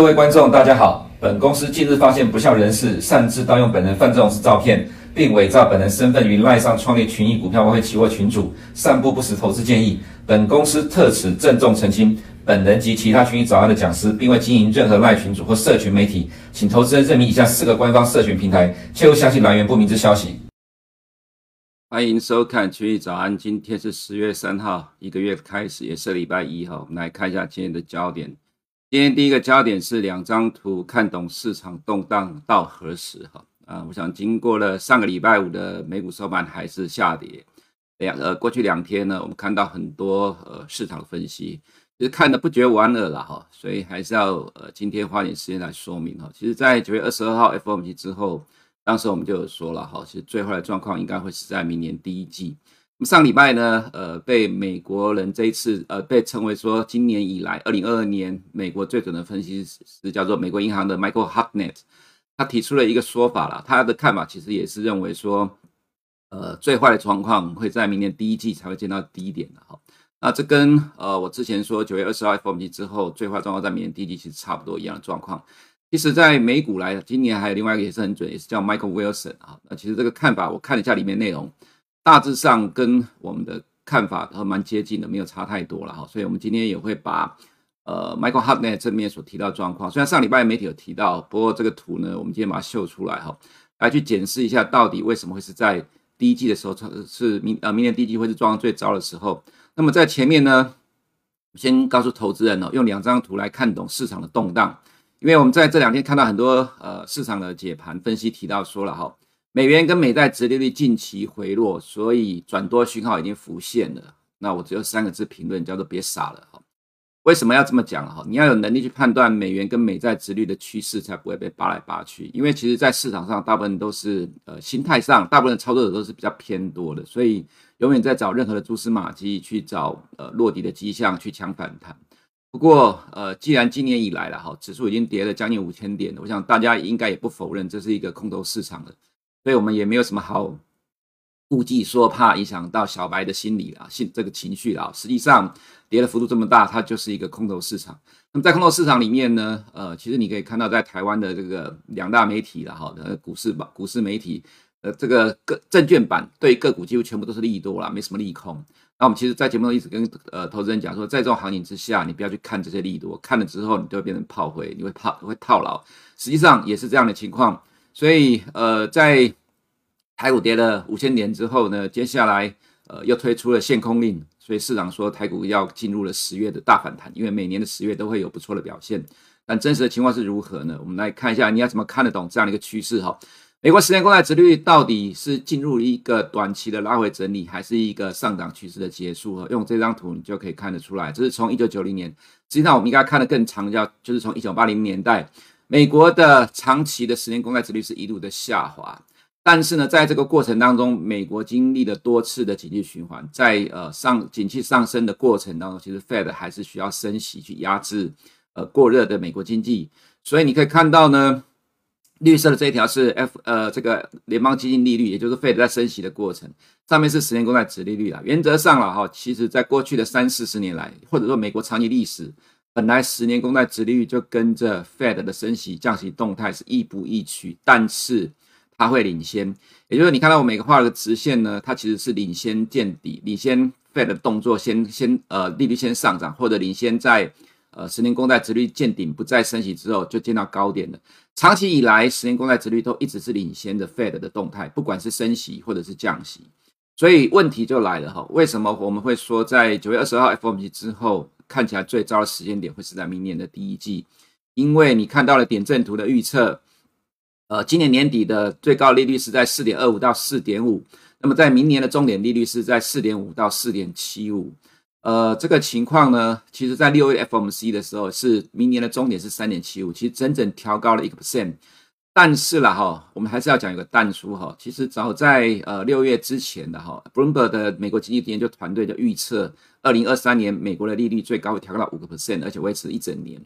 各位观众，大家好。本公司近日发现不肖人士擅自盗用本人范仲式照片，并伪造本人身份于赖上创立群益股票外汇期货群组，散布不实投资建议。本公司特此郑重澄清，本人及其他群益早安的讲师，并未经营任何赖群组或社群媒体，请投资人认明以下四个官方社群平台，切勿相信来源不明之消息。欢迎收看群益早安，今天是十月三号，一个月开始，也是礼拜一哈。我们来看一下今天的焦点。今天第一个焦点是两张图，看懂市场动荡到何时？哈啊，我想经过了上个礼拜五的美股收盘还是下跌，两呃过去两天呢，我们看到很多呃市场分析，其实看得不觉玩了哈，所以还是要呃今天花点时间来说明哈。其实，在九月二十二号 FOMC 之后，当时我们就有说了哈，其实最坏的状况应该会是在明年第一季。上礼拜呢，呃，被美国人这一次，呃，被称为说今年以来，二零二二年美国最准的分析师叫做美国银行的 Michael Hartnett，他提出了一个说法了，他的看法其实也是认为说，呃，最坏的状况会在明年第一季才会见到低点的哈。那这跟呃我之前说九月二十号 FOMC 之后最坏状况在明年第一季其实差不多一样的状况。其实，在美股来，今年还有另外一个也是很准，也是叫 Michael Wilson 啊。那其实这个看法，我看了一下里面内容。大致上跟我们的看法都蛮接近的，没有差太多了哈。所以，我们今天也会把呃 Michael Hartnett 正面所提到的状况，虽然上礼拜媒体有提到，不过这个图呢，我们今天把它秀出来哈，来去检视一下到底为什么会是在第一季的时候是明呃明年第一季会是状况最糟的时候。那么在前面呢，先告诉投资人哦，用两张图来看懂市场的动荡，因为我们在这两天看到很多呃市场的解盘分析提到说了哈。美元跟美债殖利率近期回落，所以转多讯号已经浮现了。那我只有三个字评论，叫做别傻了哈。为什么要这么讲哈？你要有能力去判断美元跟美债殖利率的趋势，才不会被扒来扒去。因为其实，在市场上，大部分都是呃心态上，大部分的操作者都是比较偏多的，所以永远在找任何的蛛丝马迹去找呃落底的迹象去抢反弹。不过呃，既然今年以来了哈，指数已经跌了将近五千点，我想大家应该也不否认这是一个空头市场了。所以我们也没有什么好顾忌，说怕影响到小白的心理啊，心这个情绪啊。实际上跌的幅度这么大，它就是一个空头市场。那么在空头市场里面呢，呃，其实你可以看到，在台湾的这个两大媒体了哈，呃，股市吧，股市媒体，呃，这个个证券版对个股几乎全部都是利多啦，没什么利空。那我们其实，在节目中一直跟呃投资人讲说，在这种行情之下，你不要去看这些利多，看了之后你就会变成炮灰，你会套会套牢。实际上也是这样的情况。所以，呃，在台股跌了五千点之后呢，接下来呃又推出了限空令，所以市场说台股要进入了十月的大反弹，因为每年的十月都会有不错的表现。但真实的情况是如何呢？我们来看一下，你要怎么看得懂这样的一个趋势哈？美国十年公债殖率到底是进入一个短期的拉回整理，还是一个上涨趋势的结束？哈，用这张图你就可以看得出来，这是从一九九零年，实际上我们应该看得更长，叫就是从一九八零年代。美国的长期的十年公债殖率是一路的下滑，但是呢，在这个过程当中，美国经历了多次的景气循环，在呃上景气上升的过程当中，其实 Fed 还是需要升息去压制呃过热的美国经济，所以你可以看到呢，绿色的这一条是 F 呃这个联邦基金利率，也就是 Fed 在升息的过程，上面是十年公债殖利率啦。原则上了哈，其实在过去的三四十年来，或者说美国长期历史。本来十年公债殖利率就跟着 Fed 的升息降息动态是亦步亦趋，但是它会领先，也就是你看到我每个画了个直线呢，它其实是领先见底，领先 Fed 的动作先先呃利率先上涨，或者领先在呃十年公债殖利率见顶不再升息之后就见到高点了。长期以来，十年公债殖利率都一直是领先的 Fed 的动态，不管是升息或者是降息，所以问题就来了哈，为什么我们会说在九月二十号 FOMC 之后？看起来最糟的时间点会是在明年的第一季，因为你看到了点阵图的预测，呃，今年年底的最高利率是在四点二五到四点五，那么在明年的终点利率是在四点五到四点七五，呃，这个情况呢，其实在六月 FOMC 的时候是明年的终点是三点七五，其实整整调高了一个 percent。但是了哈，我们还是要讲一个但书哈。其实早在呃六月之前的哈，Bloomberg 的美国经济研究团队就预测，二零二三年美国的利率最高会调高到五个 percent，而且维持一整年。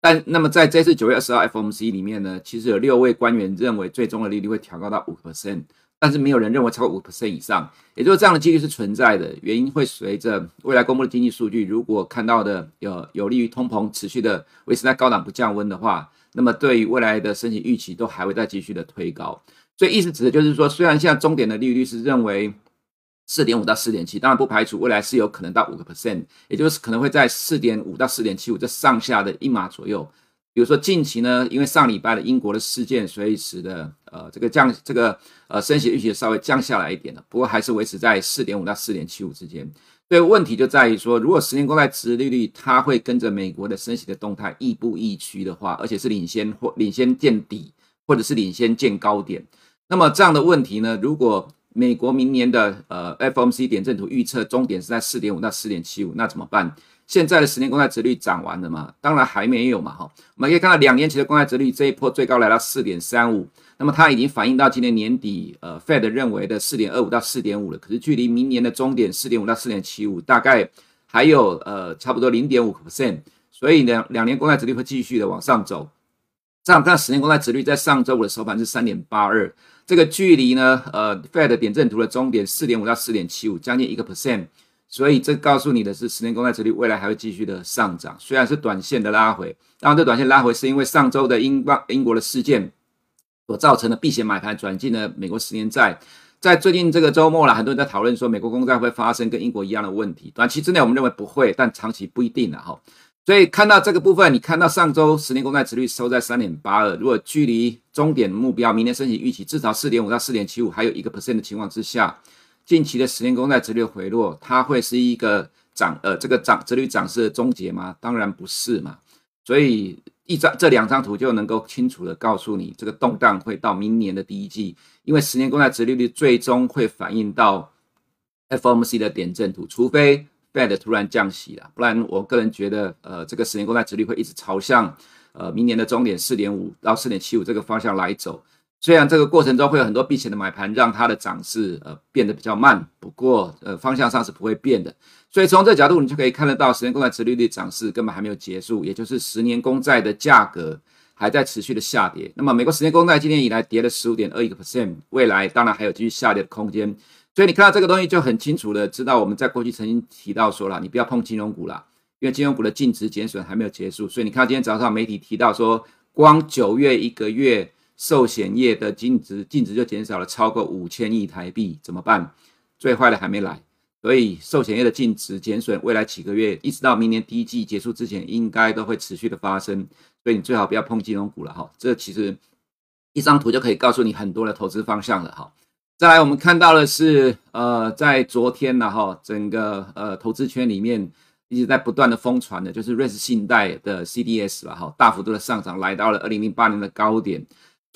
但那么在这次九月二十号 FOMC 里面呢，其实有六位官员认为最终的利率会调高到五个 percent，但是没有人认为超过五 percent 以上，也就是这样的几率是存在的。原因会随着未来公布的经济数据，如果看到的有有利于通膨持续的维持在高档不降温的话，那么对于未来的升息预期都还会再继续的推高。所以意思指的就是说，虽然现在终点的利率是认为四点五到四点七，当然不排除未来是有可能到五个 percent，也就是可能会在四点五到四点七五这上下的一码左右。比如说近期呢，因为上礼拜的英国的事件，所以使得呃这个降这个呃升息预期稍微降下来一点了，不过还是维持在四点五到四点七五之间。所以问题就在于说，如果十年公债殖利率它会跟着美国的升息的动态亦步亦趋的话，而且是领先或领先见底，或者是领先见高点，那么这样的问题呢，如果美国明年的呃 FOMC 点阵图预测终点是在四点五到四点七五，那怎么办？现在的十年公债殖率涨完了吗？当然还没有嘛，哈。我们可以看到两年期的公债殖率这一波最高来到四点三五，那么它已经反映到今年年底，呃，Fed 认为的四点二五到四点五了。可是距离明年的终点四点五到四点七五，大概还有呃差不多零点五个 percent，所以呢，两年公债殖率会继续的往上走。这样看十年公债殖率在上周五的收盘是三点八二，这个距离呢，呃，Fed 点阵图的终点四点五到四点七五，将近一个 percent。所以这告诉你的是，十年公债殖率未来还会继续的上涨，虽然是短线的拉回。当然，这短线拉回是因为上周的英镑英国的事件所造成的避险买盘转进了美国十年债。在最近这个周末了，很多人在讨论说，美国公债会发生跟英国一样的问题。短期之内我们认为不会，但长期不一定了哈。所以看到这个部分，你看到上周十年公债殖率收在三点八二，如果距离终点目标明年升息预期至少四点五到四点七五还有一个 percent 的情况之下。近期的十年公债殖率回落，它会是一个涨呃这个涨殖率涨势的终结吗？当然不是嘛。所以一张这两张图就能够清楚的告诉你，这个动荡会到明年的第一季，因为十年公债殖利率最终会反映到 FOMC 的点阵图，除非 Fed 突然降息了，不然我个人觉得呃这个十年公债殖率会一直朝向呃明年的终点四点五到四点七五这个方向来走。虽然这个过程中会有很多避险的买盘，让它的涨势呃变得比较慢，不过呃方向上是不会变的。所以从这角度，你就可以看得到，十年公债殖利率涨势根本还没有结束，也就是十年公债的价格还在持续的下跌。那么美国十年公债今年以来跌了十五点二一个 percent，未来当然还有继续下跌的空间。所以你看到这个东西就很清楚的知道，我们在过去曾经提到说了，你不要碰金融股了，因为金融股的净值减损还没有结束。所以你看今天早上媒体提到说，光九月一个月。寿险业的净值净值就减少了超过五千亿台币，怎么办？最坏的还没来，所以寿险业的净值减损，未来几个月一直到明年第一季结束之前，应该都会持续的发生。所以你最好不要碰金融股了哈。这其实一张图就可以告诉你很多的投资方向了哈。再来，我们看到的是呃，在昨天呢哈，整个呃投资圈里面一直在不断的疯传的，就是瑞士信贷的 CDS 了哈，大幅度的上涨，来到了二零零八年的高点。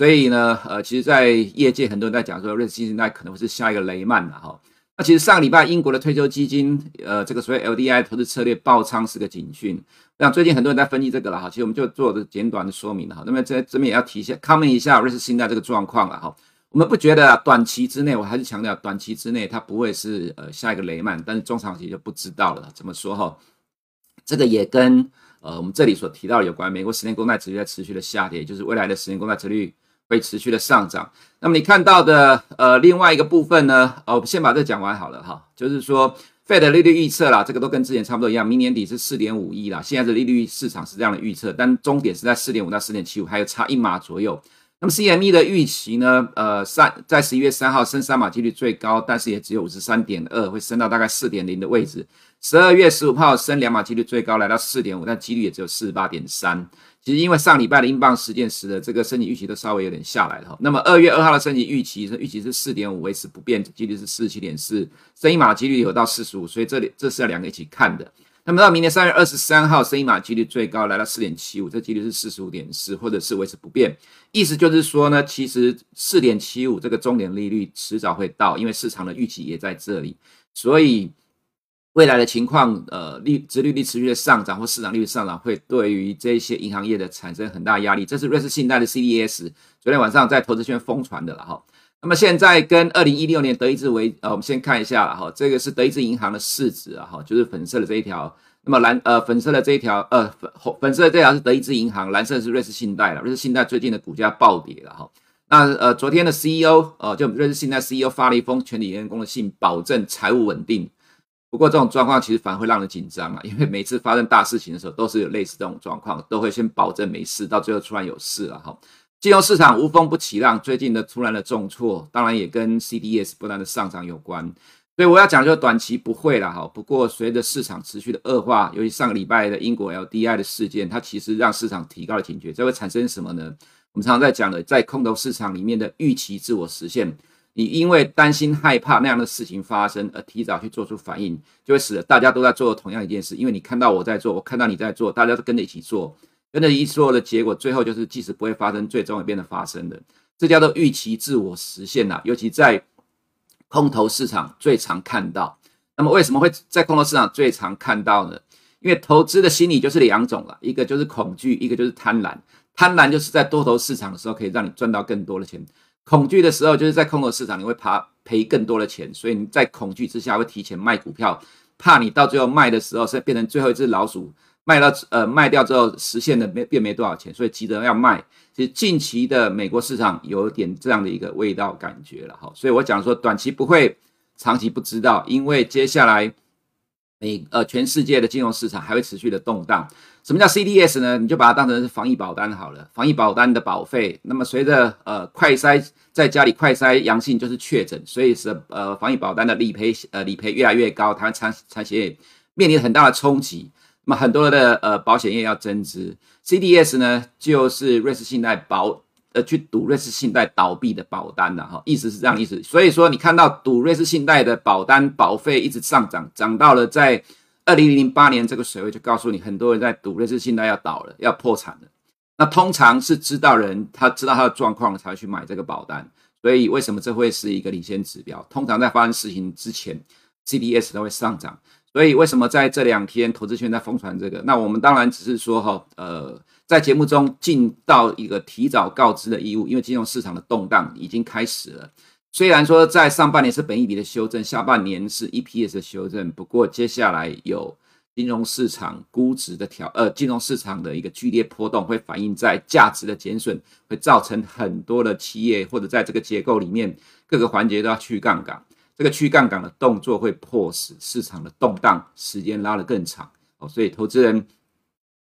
所以呢，呃，其实，在业界很多人在讲说，瑞士信贷可能会是下一个雷曼了哈。那其实上个礼拜英国的退休基金，呃，这个所谓 LDI 投资策略爆仓是个警讯。那最近很多人在分析这个了哈，其实我们就做个简短的说明了哈。那么在这边也要提一下，comment 一下瑞士信贷这个状况了哈。我们不觉得短期之内，我还是强调短期之内它不会是呃下一个雷曼，但是中长期就不知道了。怎么说哈？这个也跟呃我们这里所提到有关，美国十年公债殖率在持续的下跌，就是未来的十年公债殖率。会持续的上涨。那么你看到的呃另外一个部分呢，哦，我先把这讲完好了哈。就是说，Fed 利率预测啦，这个都跟之前差不多一样，明年底是四点五亿啦。现在的利率市场是这样的预测，但终点是在四点五到四点七五，还有差一码左右。那么 CME 的预期呢，呃，三在十一月三号升三码几率最高，但是也只有五十三点二，会升到大概四点零的位置。十二月十五号升两码几率最高，来到四点五，但几率也只有四十八点三。其实因为上礼拜的英镑实践时的这个升息预期都稍微有点下来了，那么二月二号的升息预期是预期是四点五维持不变，几率是四十七点四，升一码几率有到四十五，所以这里这是要两个一起看的。那么到明年三月二十三号升一码几率最高来到四点七五，这几率是四十五点四，或者是维持不变。意思就是说呢，其实四点七五这个终点利率迟早会到，因为市场的预期也在这里，所以。未来的情况，呃，利殖利率持续的上涨或市场利率上涨，会对于这些银行业的产生很大压力。这是瑞士信贷的 CDS，昨天晚上在投资圈疯传的了哈。那么现在跟二零一六年德意志为，呃，我们先看一下了哈，这个是德意志银行的市值啊哈，就是粉色的这一条。那么蓝呃粉色的这一条，呃粉粉色的这条是德意志银行，蓝色是瑞士信贷了。瑞士信贷最近的股价暴跌了哈。那呃，昨天的 CEO 呃，就瑞士信贷 CEO 发了一封全体员工的信，保证财务稳定。不过这种状况其实反而会让人紧张啊，因为每次发生大事情的时候，都是有类似这种状况，都会先保证没事，到最后突然有事了哈。金融市场无风不起浪，最近的突然的重挫，当然也跟 CDS 不断的上涨有关。所以我要讲，就短期不会了哈。不过随着市场持续的恶化，尤其上个礼拜的英国 LDI 的事件，它其实让市场提高了警觉。这会产生什么呢？我们常常在讲的，在空头市场里面的预期自我实现，你因为担心害怕那样的事情发生而提早去做出反应，就会使得大家都在做同样一件事。因为你看到我在做，我看到你在做，大家都跟着一起做，跟着一起做的结果，最后就是即使不会发生，最终也变得发生的。这叫做预期自我实现呐，尤其在空头市场最常看到。那么为什么会在空头市场最常看到呢？因为投资的心理就是两种了，一个就是恐惧，一个就是贪婪。贪婪就是在多头市场的时候可以让你赚到更多的钱，恐惧的时候就是在空头市场你会怕赔更多的钱，所以你在恐惧之下会提前卖股票，怕你到最后卖的时候是变成最后一只老鼠，卖到呃卖掉之后实现的没变没多少钱，所以急着要卖。其实近期的美国市场有点这样的一个味道感觉了哈，所以我讲说短期不会，长期不知道，因为接下来美呃全世界的金融市场还会持续的动荡。什么叫 CDS 呢？你就把它当成是防疫保单好了。防疫保单的保费，那么随着呃快筛在家里快筛阳性就是确诊，所以是呃防疫保单的理赔呃理赔越来越高，它产产险业面临很大的冲击。那么很多的呃保险业要增资，CDS 呢就是瑞士信贷保呃去赌瑞士信贷倒闭的保单的哈，意思是这样意思。所以说你看到赌瑞士信贷的保单保费一直上涨，涨到了在。二零零八年这个水位就告诉你，很多人在赌瑞士信贷要倒了，要破产了。那通常是知道人，他知道他的状况才去买这个保单。所以为什么这会是一个领先指标？通常在发生事情之前，CDS 都会上涨。所以为什么在这两天投资圈在疯传这个？那我们当然只是说哈，呃，在节目中尽到一个提早告知的义务，因为金融市场的动荡已经开始了。虽然说在上半年是本益比的修正，下半年是 EPS 的修正，不过接下来有金融市场估值的调，呃，金融市场的一个剧烈波动会反映在价值的减损，会造成很多的企业或者在这个结构里面各个环节都要去杠杆，这个去杠杆的动作会迫使市场的动荡时间拉得更长哦，所以投资人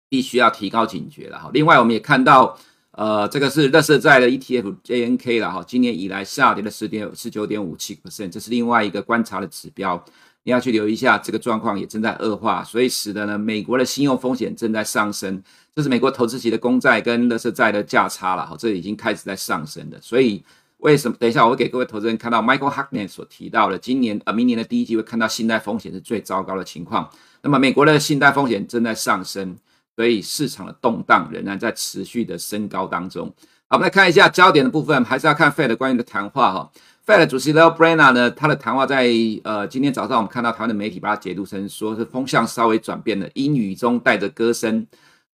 必须要提高警觉了哈。另外，我们也看到。呃，这个是乐色债的 ETF JNK 了哈，今年以来下跌了十点十九点五七 percent，这是另外一个观察的指标，你要去留意一下，这个状况也正在恶化，所以使得呢，美国的信用风险正在上升，这是美国投资级的公债跟乐色债的价差了哈，这已经开始在上升的，所以为什么？等一下我会给各位投资人看到 Michael Hackman 所提到的，今年呃明年的第一季会看到信贷风险是最糟糕的情况，那么美国的信贷风险正在上升。所以市场的动荡仍然在持续的升高当中。好，我们来看一下焦点的部分，还是要看 Fed 关于的谈话哈。Fed 主席 Lael Brainard 呢，他的谈话在呃今天早上我们看到台湾的媒体把它解读成说是风向稍微转变了，阴雨中带着歌声。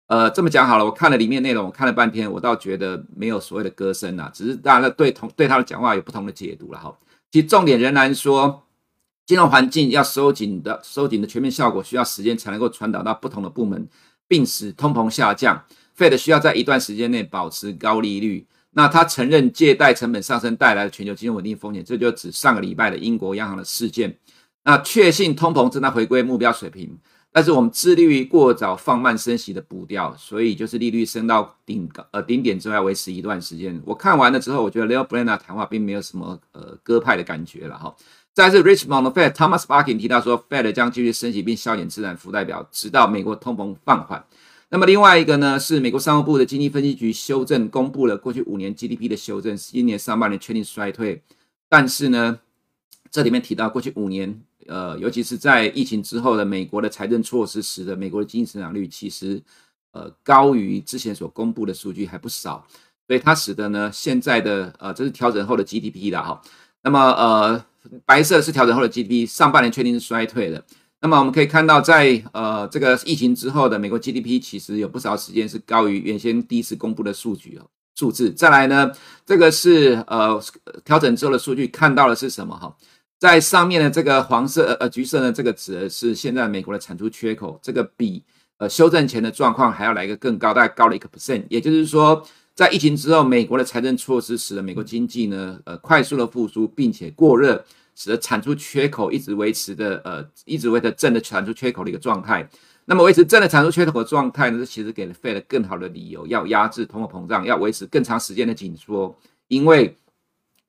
呃，这么讲好了，我看了里面内容，我看了半天，我倒觉得没有所谓的歌声啊，只是大家对同对他的讲话有不同的解读了哈。其实重点仍然说，金融环境要收紧的收紧的全面效果，需要时间才能够传导到不同的部门。并使通膨下降，Fed 需要在一段时间内保持高利率。那他承认借贷成本上升带来的全球金融稳定风险，这就指上个礼拜的英国央行的事件。那确信通膨正在回归目标水平，但是我们致力于过早放慢升息的步调，所以就是利率升到顶呃顶点之外维持一段时间。我看完了之后，我觉得 Lael Brainard 谈话并没有什么呃鸽派的感觉了哈。再是 Richmond 的 Fed Thomas Barkin 提到说，Fed 将继续升息并削减资产负债表，直到美国通膨放缓。那么另外一个呢，是美国商务部的经济分析局修正公布了过去五年 GDP 的修正，今年上半年确定衰退。但是呢，这里面提到过去五年，呃，尤其是在疫情之后的美国的财政措施，使得美国的经济成长率其实呃高于之前所公布的数据还不少，所以它使得呢现在的呃这是调整后的 GDP 的哈。那么呃。白色是调整后的 GDP，上半年确定是衰退的。那么我们可以看到在，呃这个疫情之后的美国 GDP，其实有不少时间是高于原先第一次公布的数据哦数字。再来呢，这个是呃调整之后的数据，看到的是什么哈？在上面的这个黄色呃橘色呢，这个指的是现在美国的产出缺口，这个比呃修正前的状况还要来一个更高，大概高了一个 percent，也就是说。在疫情之后，美国的财政措施使得美国经济呢，呃，快速的复苏，并且过热，使得产出缺口一直维持的，呃，一直维持正的产出缺口的一个状态。那么维持正的产出缺口的状态呢，其实给了 Fed 更好的理由，要压制通货膨胀，要维持更长时间的紧缩，因为。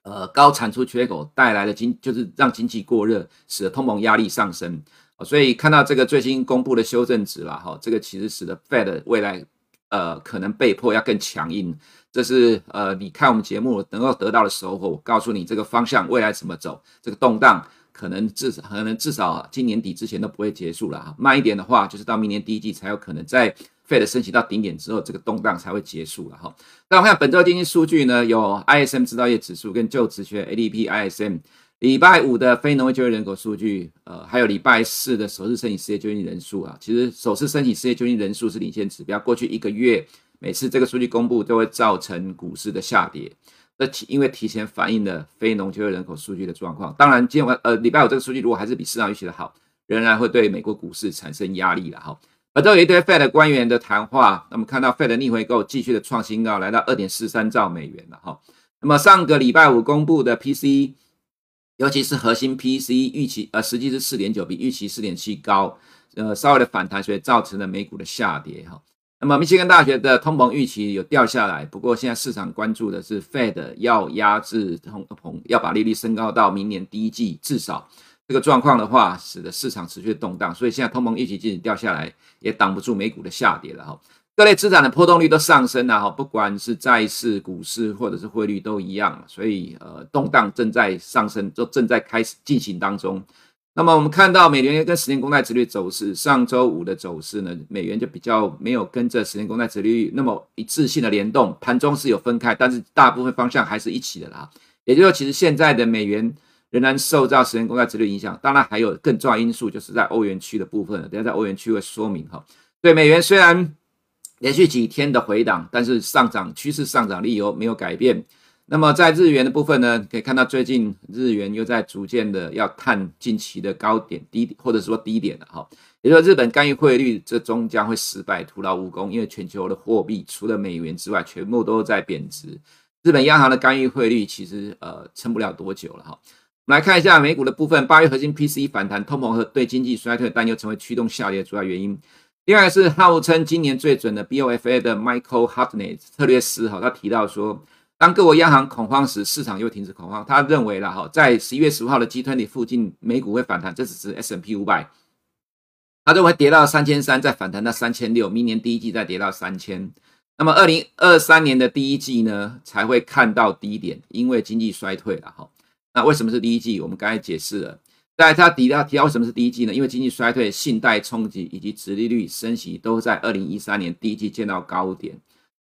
呃，高产出缺口带来的经就是让经济过热，使得通膨压力上升。所以看到这个最新公布的修正值了哈，这个其实使得 Fed 未来呃可能被迫要更强硬。这是呃你看我们节目能够得到的收获。我告诉你这个方向未来怎么走，这个动荡可能至少可能至少今年底之前都不会结束了哈。慢一点的话，就是到明年第一季才有可能在。Fed 升息到顶点之后，这个动荡才会结束了哈。那我们看本周经济数据呢，有 ISM 制造业指数跟就职缺 ADP ISM，礼拜五的非农业就业人口数据，呃，还有礼拜四的首次申请失业救济人数啊。其实首次申请失业救济人数是领先指标，过去一个月每次这个数据公布都会造成股市的下跌，那提因为提前反映了非农就业人口数据的状况。当然，今晚呃礼拜五这个数据如果还是比市场预期的好，仍然会对美国股市产生压力了哈。而都有一堆 Fed 官员的谈话，那么看到 Fed 逆回购继续的创新高，来到二点四三兆美元了哈。那么上个礼拜五公布的 PCE，尤其是核心 P C 预期呃实际是四点九，比预期四点七高，呃稍微的反弹，所以造成了美股的下跌哈。那么密歇根大学的通膨预期有掉下来，不过现在市场关注的是 Fed 要压制通膨，要把利率升高到明年第一季至少。这个状况的话，使得市场持续动荡，所以现在通膨预期即使掉下来，也挡不住美股的下跌了哈。各类资产的波动率都上升了哈，不管是债市、股市或者是汇率都一样，所以呃动荡正在上升，就正在开始进行当中。那么我们看到美元跟十年公债殖率走势，上周五的走势呢，美元就比较没有跟着十年公债殖率那么一致性的联动，盘中是有分开，但是大部分方向还是一起的啦。也就是说，其实现在的美元。仍然受到十年公债殖率影响，当然还有更重要因素，就是在欧元区的部分。等下在欧元区会说明哈。对美元虽然连续几天的回档，但是上涨趋势上涨理由没有改变。那么在日元的部分呢，可以看到最近日元又在逐渐的要探近期的高点低点，或者说低点了哈。也就是日本干预汇率这终将会失败，徒劳无功，因为全球的货币除了美元之外，全部都在贬值。日本央行的干预汇率其实呃撑不了多久了哈。我们来看一下美股的部分，八月核心 PCE 反弹，通膨和对经济衰退担忧成为驱动下跌的主要原因。另外是号称今年最准的 BOFA 的 Michael Hartnett 策略师哈，他提到说，当各国央行恐慌时，市场就会停止恐慌。他认为了哈，在十一月十五号的 G20 附近，美股会反弹，这只是 S&P 五百，他认为跌到三千三，再反弹到三千六，明年第一季再跌到三千，那么二零二三年的第一季呢，才会看到低点，因为经济衰退了哈。那为什么是第一季？我们刚才解释了。在他提到提到为什么是第一季呢？因为经济衰退、信贷冲击以及殖利率升息都在二零一三年第一季见到高点。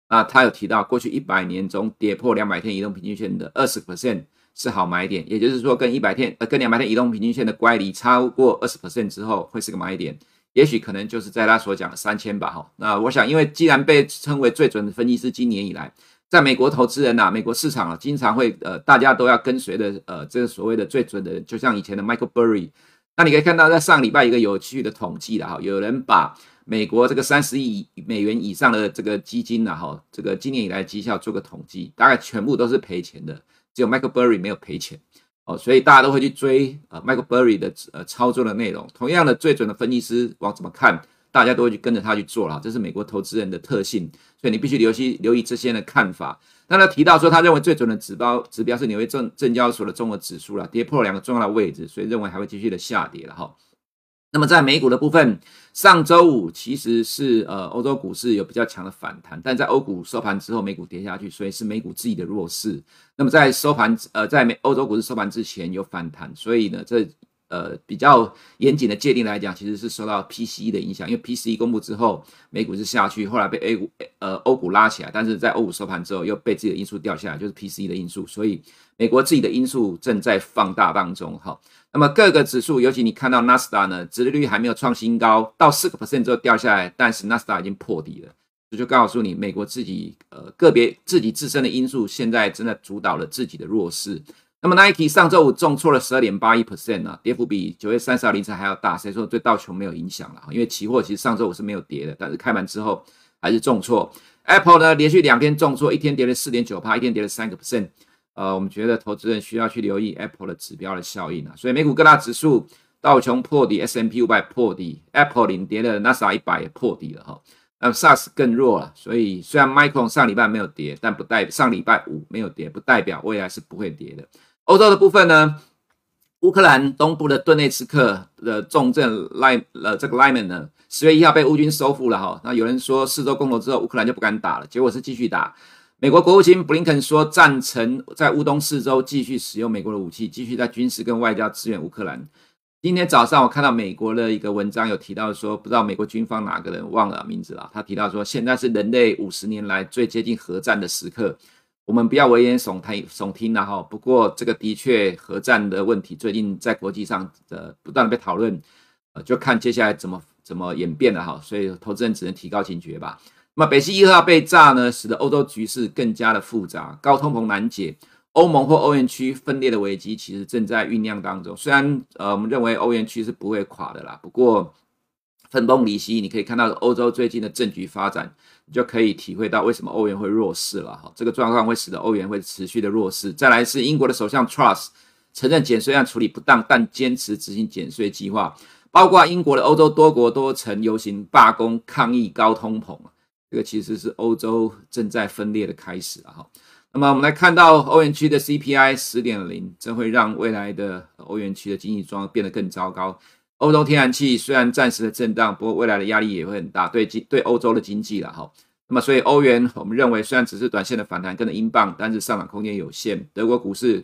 啊，他有提到过去一百年中跌破两百天移动平均线的二十 percent 是好买点，也就是说跟一百天呃跟两百天移动平均线的乖离超过二十 percent 之后会是个买点，也许可能就是在他所讲的三千吧。哈，那我想因为既然被称为最准的分析师，今年以来。在美国投资人呐、啊，美国市场啊，经常会呃，大家都要跟随的呃，这个所谓的最准的，就像以前的 Michael Burry。那你可以看到，在上礼拜一个有趣的统计了哈，有人把美国这个三十亿美元以上的这个基金呐哈，这个今年以来绩效做个统计，大概全部都是赔钱的，只有 Michael Burry 没有赔钱哦，所以大家都会去追呃 Michael Burry 的呃操作的内容。同样的，最准的分析师往怎么看？大家都会去跟着他去做了，这是美国投资人的特性，所以你必须留心留意这些人的看法。那他提到说，他认为最准的指标指标是纽约证证交所的综合指数了，跌破了两个重要的位置，所以认为还会继续的下跌了哈。那么在美股的部分，上周五其实是呃欧洲股市有比较强的反弹，但在欧股收盘之后，美股跌下去，所以是美股自己的弱势。那么在收盘呃在美欧洲股市收盘之前有反弹，所以呢这。呃，比较严谨的界定来讲，其实是受到 PCE 的影响，因为 PCE 公布之后，美股是下去，后来被 A 股呃欧股拉起来，但是在欧股收盘之后又被自己的因素掉下来，就是 PCE 的因素，所以美国自己的因素正在放大当中哈。那么各个指数，尤其你看到纳斯达呢，殖利率还没有创新高，到四个 percent 之后掉下来，但是纳斯达已经破底了，这就告诉你，美国自己呃个别自己自身的因素，现在正在主导了自己的弱势。那么 Nike 上周五重挫了十二点八一 percent 啊，跌幅比九月三十号凌晨还要大。所以说对道琼没有影响了？因为期货其实上周五是没有跌的，但是开盘之后还是重挫。Apple 呢，连续两天重挫，一天跌了四点九趴，一天跌了三个 percent。呃，我们觉得投资人需要去留意 Apple 的指标的效应啊。所以美股各大指数，道琼破底，S M P 五百破底，Apple 领跌了，纳斯达克一百也破底了哈。那 SARS 更弱了，所以虽然 Micron 上礼拜没有跌，但不代上礼拜五没有跌，不代表未来是不会跌的。欧洲的部分呢，乌克兰东部的顿内茨克的重镇赖呃这个莱门呢。十月一号被乌军收复了哈，那有人说四周公投之后乌克兰就不敢打了，结果是继续打。美国国务卿布林肯说赞成在乌东四周继续使用美国的武器，继续在军事跟外交支援乌克兰。今天早上我看到美国的一个文章有提到说，不知道美国军方哪个人忘了名字了，他提到说现在是人类五十年来最接近核战的时刻，我们不要危言耸听耸听了哈。不过这个的确核战的问题最近在国际上的不断的被讨论，呃，就看接下来怎么。怎么演变了哈？所以投资人只能提高警觉吧。那么北溪一号被炸呢，使得欧洲局势更加的复杂，高通膨难解，欧盟或欧元区分裂的危机其实正在酝酿当中。虽然呃，我们认为欧元区是不会垮的啦，不过分崩离析，你可以看到欧洲最近的政局发展，就可以体会到为什么欧元会弱势了哈。这个状况会使得欧元会持续的弱势。再来是英国的首相 Truss 承认减税案处理不当，但坚持执行减税计划。包括英国的欧洲多国多曾游行罢工抗议高通膨，这个其实是欧洲正在分裂的开始啊！哈，那么我们来看到欧元区的 CPI 十点零，这会让未来的欧元区的经济状况变得更糟糕。欧洲天然气虽然暂时的震荡，不过未来的压力也会很大，对经对欧洲的经济了哈。那么所以欧元我们认为虽然只是短线的反弹，跟着英镑，但是上涨空间有限。德国股市，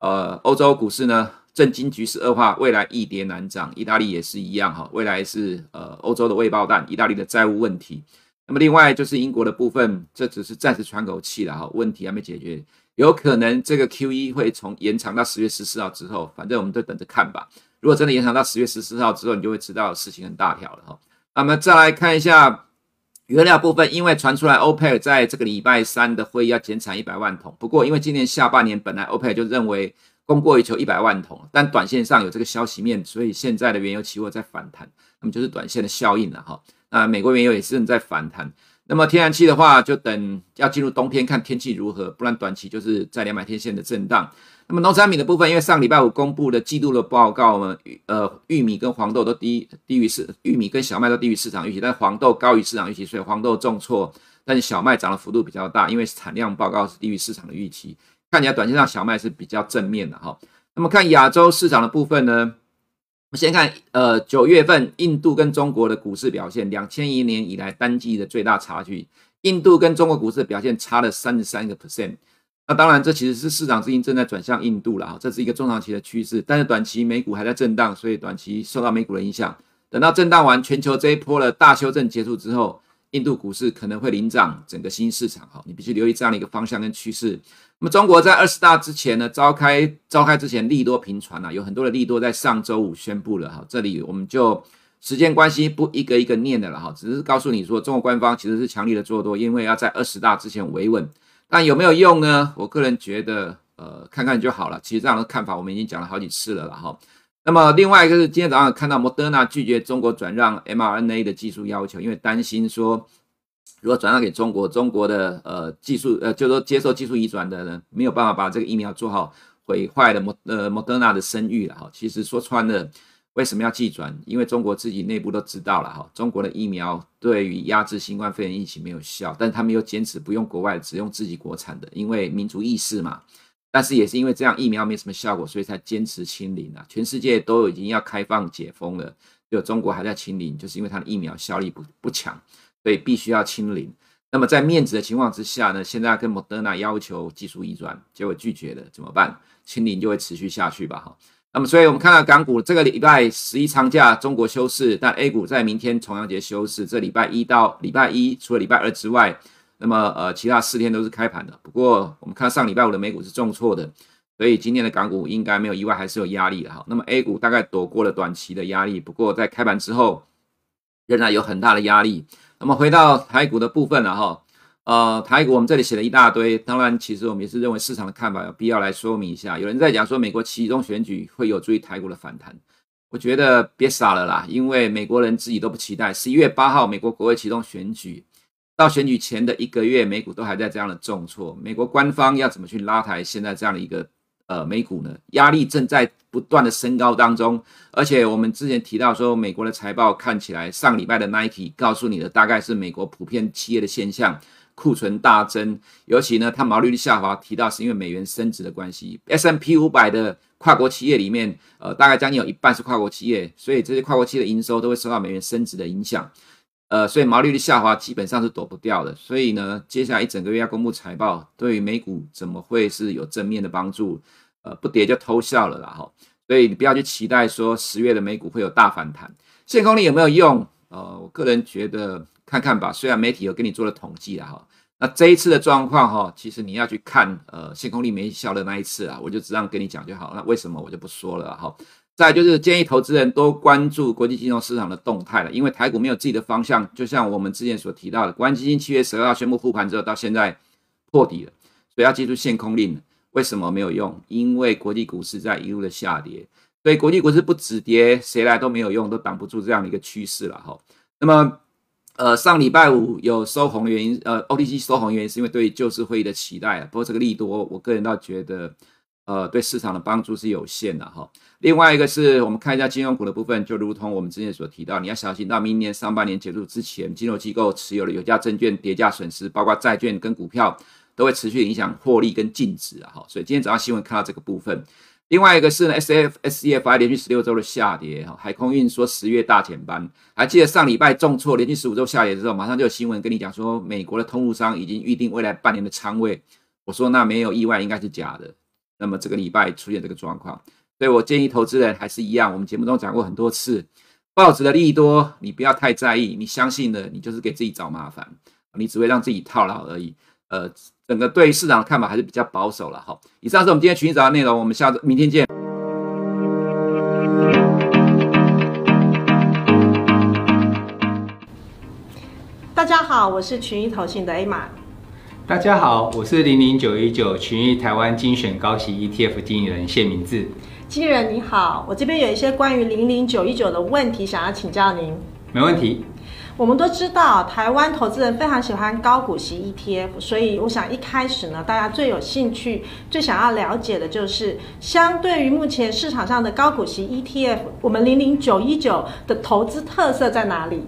呃，欧洲股市呢？震惊局势恶化，未来易跌难涨。意大利也是一样哈，未来是呃欧洲的未爆弹，意大利的债务问题。那么另外就是英国的部分，这只是暂时喘口气了哈，问题还没解决，有可能这个 QE 会从延长到十月十四号之后，反正我们就等着看吧。如果真的延长到十月十四号之后，你就会知道事情很大条了哈。那么再来看一下原料部分，因为传出来 OPEC 在这个礼拜三的会议要减产一百万桶，不过因为今年下半年本来 OPEC 就认为。供过于求一百万桶，但短线上有这个消息面，所以现在的原油期货在反弹，那么就是短线的效应了哈。那美国原油也是正在反弹，那么天然气的话，就等要进入冬天看天气如何，不然短期就是在两百天线的震荡。那么农产品的部分，因为上礼拜五公布的季度的报告呢，呃，玉米跟黄豆都低低于市，玉米跟小麦都低于市场预期，但黄豆高于市场预期，所以黄豆重挫，但是小麦涨的幅度比较大，因为产量报告是低于市场的预期。看起来短线上小麦是比较正面的哈。那么看亚洲市场的部分呢，先看呃九月份印度跟中国的股市表现，两千一年以来单季的最大差距，印度跟中国股市表现差了三十三个 percent。那当然这其实是市场资金正在转向印度了哈，这是一个中长期的趋势，但是短期美股还在震荡，所以短期受到美股的影响。等到震荡完，全球这一波的大修正结束之后，印度股市可能会领涨整个新市场哈，你必须留意这样的一个方向跟趋势。那么中国在二十大之前呢，召开召开之前利多频传啊，有很多的利多在上周五宣布了哈。这里我们就时间关系不一个一个念的了哈，只是告诉你说，中国官方其实是强力的做多，因为要在二十大之前维稳。但有没有用呢？我个人觉得，呃，看看就好了。其实这样的看法我们已经讲了好几次了了哈。那么另外一个是今天早上看到莫德纳拒绝中国转让 mRNA 的技术要求，因为担心说。如果转让给中国，中国的呃技术呃，就是说接受技术移转的人没有办法把这个疫苗做好，毁坏了莫呃莫德纳的声誉了哈。其实说穿了，为什么要技转？因为中国自己内部都知道了哈，中国的疫苗对于压制新冠肺炎疫情没有效，但他们又坚持不用国外，只用自己国产的，因为民族意识嘛。但是也是因为这样疫苗没什么效果，所以才坚持清零啊。全世界都已经要开放解封了，就中国还在清零，就是因为它的疫苗效力不不强。所以必须要清零。那么在面子的情况之下呢，现在跟莫德纳要求技术移转，结果拒绝了，怎么办？清零就会持续下去吧？哈。那么，所以我们看到港股这个礼拜十一长假，中国休市，但 A 股在明天重阳节休市。这礼拜一到礼拜一，除了礼拜二之外，那么呃，其他四天都是开盘的。不过我们看上礼拜五的美股是重挫的，所以今天的港股应该没有意外，还是有压力的哈。那么 A 股大概躲过了短期的压力，不过在开盘之后仍然有很大的压力。那么回到台股的部分了哈，呃，台股我们这里写了一大堆，当然其实我们也是认为市场的看法有必要来说明一下。有人在讲说美国期中选举会有助于台股的反弹，我觉得别傻了啦，因为美国人自己都不期待十一月八号美国国会期中选举，到选举前的一个月，美股都还在这样的重挫。美国官方要怎么去拉抬现在这样的一个呃美股呢？压力正在不断的升高当中。而且我们之前提到说，美国的财报看起来，上礼拜的 Nike 告诉你的大概是美国普遍企业的现象，库存大增，尤其呢，它毛利率下滑，提到是因为美元升值的关系。S M P 五百的跨国企业里面，呃，大概将近有一半是跨国企业，所以这些跨国企业的营收都会受到美元升值的影响。呃，所以毛利率下滑基本上是躲不掉的。所以呢，接下来一整个月要公布财报，对于美股怎么会是有正面的帮助？呃，不跌就偷笑了啦哈。所以你不要去期待说十月的美股会有大反弹。限空令有没有用？呃，我个人觉得看看吧。虽然媒体有跟你做了统计啦哈，那这一次的状况哈，其实你要去看呃限空令没效的那一次啊，我就这样跟你讲就好。那为什么我就不说了哈。再就是建议投资人多关注国际金融市场的动态了，因为台股没有自己的方向，就像我们之前所提到的，国安基金七月十二号宣布复盘之后，到现在破底了，所以要记住限空令，为什么没有用？因为国际股市在一路的下跌，所以国际股市不止跌，谁来都没有用，都挡不住这样的一个趋势了哈。那么，呃，上礼拜五有收红的原因，呃，OTC 收红原因是因为对救市会议的期待，不过这个利多，我个人倒觉得。呃，对市场的帮助是有限的哈。另外一个是我们看一下金融股的部分，就如同我们之前所提到，你要小心到明年上半年结束之前，金融机构持有的有价证券跌价损失，包括债券跟股票，都会持续影响获利跟净值哈。所以今天早上新闻看到这个部分。另外一个是呢，S F S C F I 连续十六周的下跌哈，海空运说十月大减班，还记得上礼拜重挫，连续十五周下跌之后，马上就有新闻跟你讲说，美国的通路商已经预定未来半年的仓位。我说那没有意外，应该是假的。那么这个礼拜出现这个状况，所以我建议投资人还是一样，我们节目中讲过很多次，报纸的利多你不要太在意，你相信的你就是给自己找麻烦，你只会让自己套牢而已。呃，整个对市场的看法还是比较保守了哈。以上是我们今天群益早内容，我们下周明天见。大家好，我是群益投信的 A 玛。大家好，我是零零九一九群益台湾精选高息 ETF 经理人谢明志。经理人你好，我这边有一些关于零零九一九的问题想要请教您。没问题。我们都知道台湾投资人非常喜欢高股息 ETF，所以我想一开始呢，大家最有兴趣、最想要了解的就是，相对于目前市场上的高股息 ETF，我们零零九一九的投资特色在哪里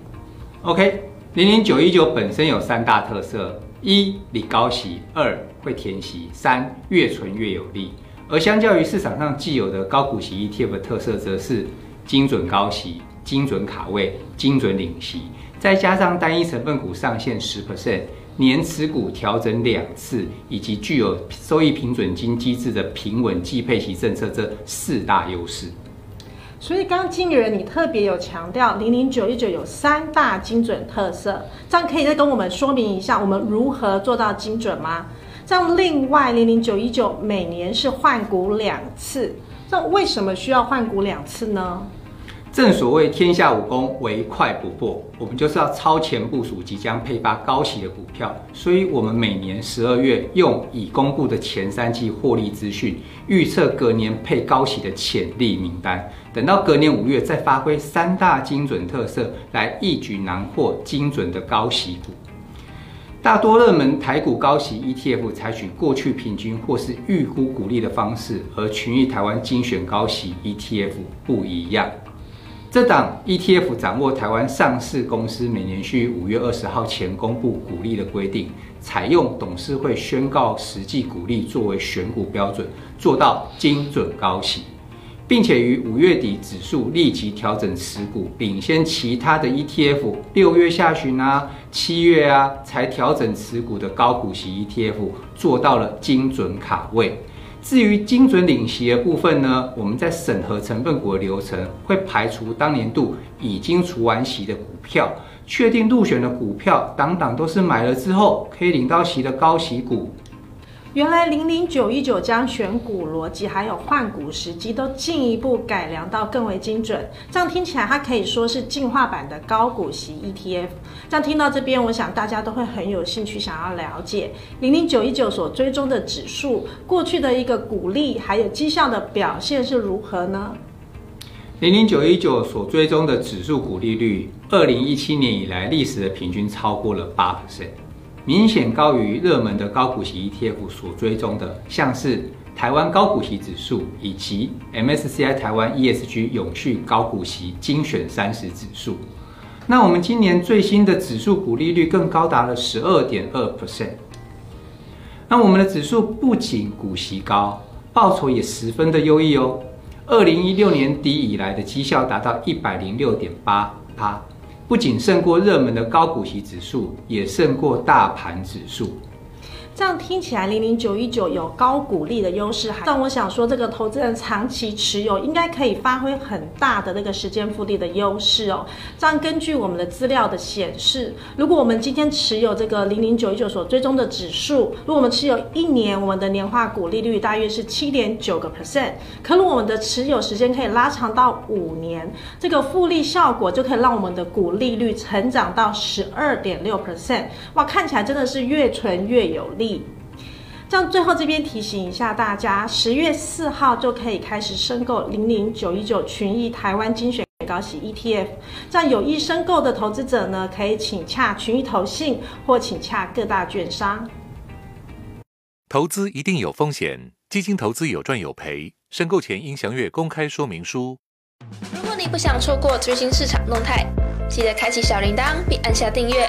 ？OK，零零九一九本身有三大特色。一领高息，二会填息，三越存越有利。而相较于市场上既有的高股息 ETF 的特色，则是精准高息、精准卡位、精准领息，再加上单一成分股上限十 percent，年持股调整两次，以及具有收益平准金机制的平稳计配息政策这四大优势。所以，刚刚经理人你特别有强调，零零九一九有三大精准特色，这样可以再跟我们说明一下，我们如何做到精准吗？这样，另外零零九一九每年是换股两次，那为什么需要换股两次呢？正所谓天下武功，唯快不破。我们就是要超前部署即将配发高息的股票，所以我们每年十二月用已公布的前三季获利资讯，预测隔年配高息的潜力名单。等到隔年五月再发挥三大精准特色，来一举囊获精准的高息股。大多热门台股高息 ETF 采取过去平均或是预估股利的方式，而群益台湾精选高息 ETF 不一样。这档 ETF 掌握台湾上市公司每年需五月二十号前公布股利的规定，采用董事会宣告实际股利作为选股标准，做到精准高息，并且于五月底指数立即调整持股，领先其他的 ETF。六月下旬啊，七月啊才调整持股的高股息 ETF，做到了精准卡位。至于精准领息的部分呢，我们在审核成分股的流程会排除当年度已经除完息的股票，确定入选的股票，档档都是买了之后可以领到息的高息股。原来零零九一九将选股逻辑还有换股时机都进一步改良到更为精准，这样听起来它可以说是进化版的高股息 ETF。这样听到这边，我想大家都会很有兴趣想要了解零零九一九所追踪的指数过去的一个股利还有绩效的表现是如何呢？零零九一九所追踪的指数股利率，二零一七年以来历史的平均超过了八 percent，明显高于热门的高股息 ETF 所追踪的，像是台湾高股息指数以及 MSCI 台湾 ESG 永续高股息精选三十指数。那我们今年最新的指数股利率更高达了十二点二 percent。那我们的指数不仅股息高，报酬也十分的优异哦。二零一六年底以来的绩效达到一百零六点八八，不仅胜过热门的高股息指数，也胜过大盘指数。这样听起来，零零九一九有高股利的优势哈，但我想说，这个投资人长期持有应该可以发挥很大的那个时间复利的优势哦。这样根据我们的资料的显示，如果我们今天持有这个零零九一九所追踪的指数，如果我们持有一年，我们的年化股利率大约是七点九个 percent。可如果我们的持有时间可以拉长到五年，这个复利效果就可以让我们的股利率成长到十二点六 percent。哇，看起来真的是越存越有利。这样最后这边提醒一下大家，十月四号就可以开始申购零零九一九群益台湾精选高息 ETF。这样有意申购的投资者呢，可以请洽群益投信或请洽各大券商。投资一定有风险，基金投资有赚有赔，申购前应详阅公开说明书。如果你不想错过最新市场动态，记得开启小铃铛并按下订阅。